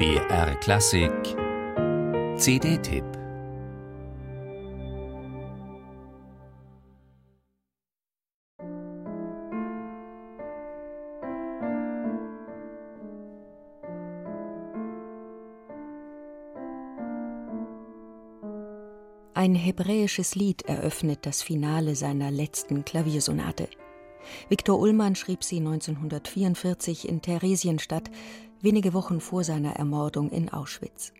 BR Klassik CD-Tipp Ein hebräisches Lied eröffnet das Finale seiner letzten Klaviersonate. Viktor Ullmann schrieb sie 1944 in Theresienstadt, wenige Wochen vor seiner Ermordung in Auschwitz.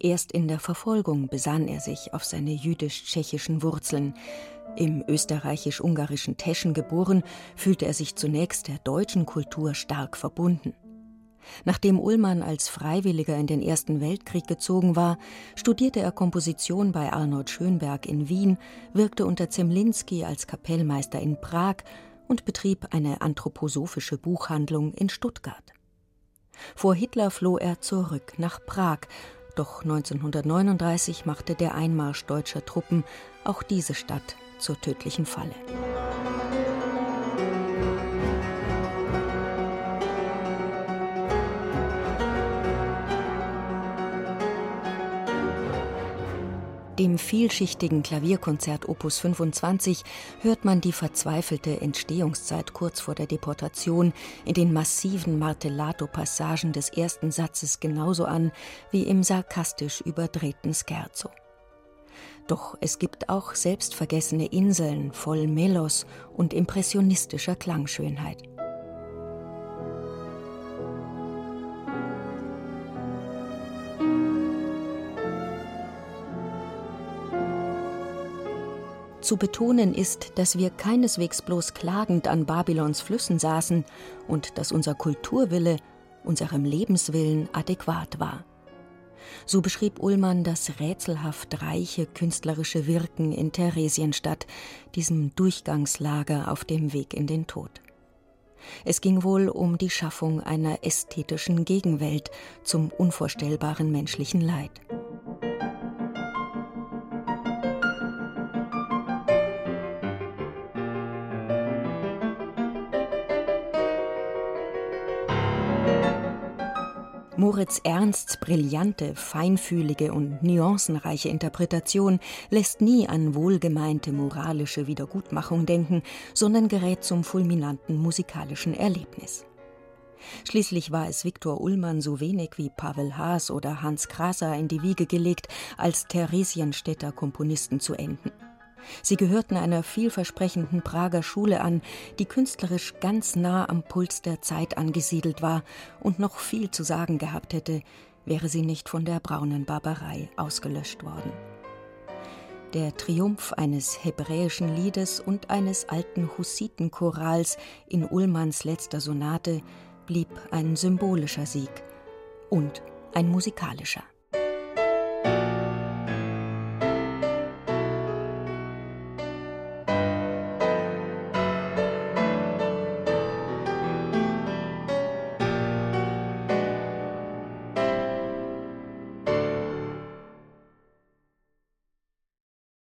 Erst in der Verfolgung besann er sich auf seine jüdisch-tschechischen Wurzeln. Im österreichisch-ungarischen Teschen geboren, fühlte er sich zunächst der deutschen Kultur stark verbunden. Nachdem Ullmann als Freiwilliger in den Ersten Weltkrieg gezogen war, studierte er Komposition bei Arnold Schönberg in Wien, wirkte unter Zemlinski als Kapellmeister in Prag und betrieb eine anthroposophische Buchhandlung in Stuttgart. Vor Hitler floh er zurück nach Prag, doch 1939 machte der Einmarsch deutscher Truppen auch diese Stadt zur tödlichen Falle. Dem vielschichtigen Klavierkonzert Opus 25 hört man die verzweifelte Entstehungszeit kurz vor der Deportation in den massiven Martellato-Passagen des ersten Satzes genauso an wie im sarkastisch überdrehten Scherzo. Doch es gibt auch selbstvergessene Inseln voll Melos und impressionistischer Klangschönheit. Zu betonen ist, dass wir keineswegs bloß klagend an Babylons Flüssen saßen und dass unser Kulturwille unserem Lebenswillen adäquat war. So beschrieb Ullmann das rätselhaft reiche künstlerische Wirken in Theresienstadt, diesem Durchgangslager auf dem Weg in den Tod. Es ging wohl um die Schaffung einer ästhetischen Gegenwelt zum unvorstellbaren menschlichen Leid. Moritz Ernsts brillante, feinfühlige und nuancenreiche Interpretation lässt nie an wohlgemeinte moralische Wiedergutmachung denken, sondern gerät zum fulminanten musikalischen Erlebnis. Schließlich war es Viktor Ullmann so wenig wie Pavel Haas oder Hans Krasser in die Wiege gelegt, als Theresienstädter Komponisten zu enden. Sie gehörten einer vielversprechenden Prager Schule an, die künstlerisch ganz nah am Puls der Zeit angesiedelt war und noch viel zu sagen gehabt hätte, wäre sie nicht von der braunen Barbarei ausgelöscht worden. Der Triumph eines hebräischen Liedes und eines alten Hussitenchorals in Ullmanns letzter Sonate blieb ein symbolischer Sieg und ein musikalischer.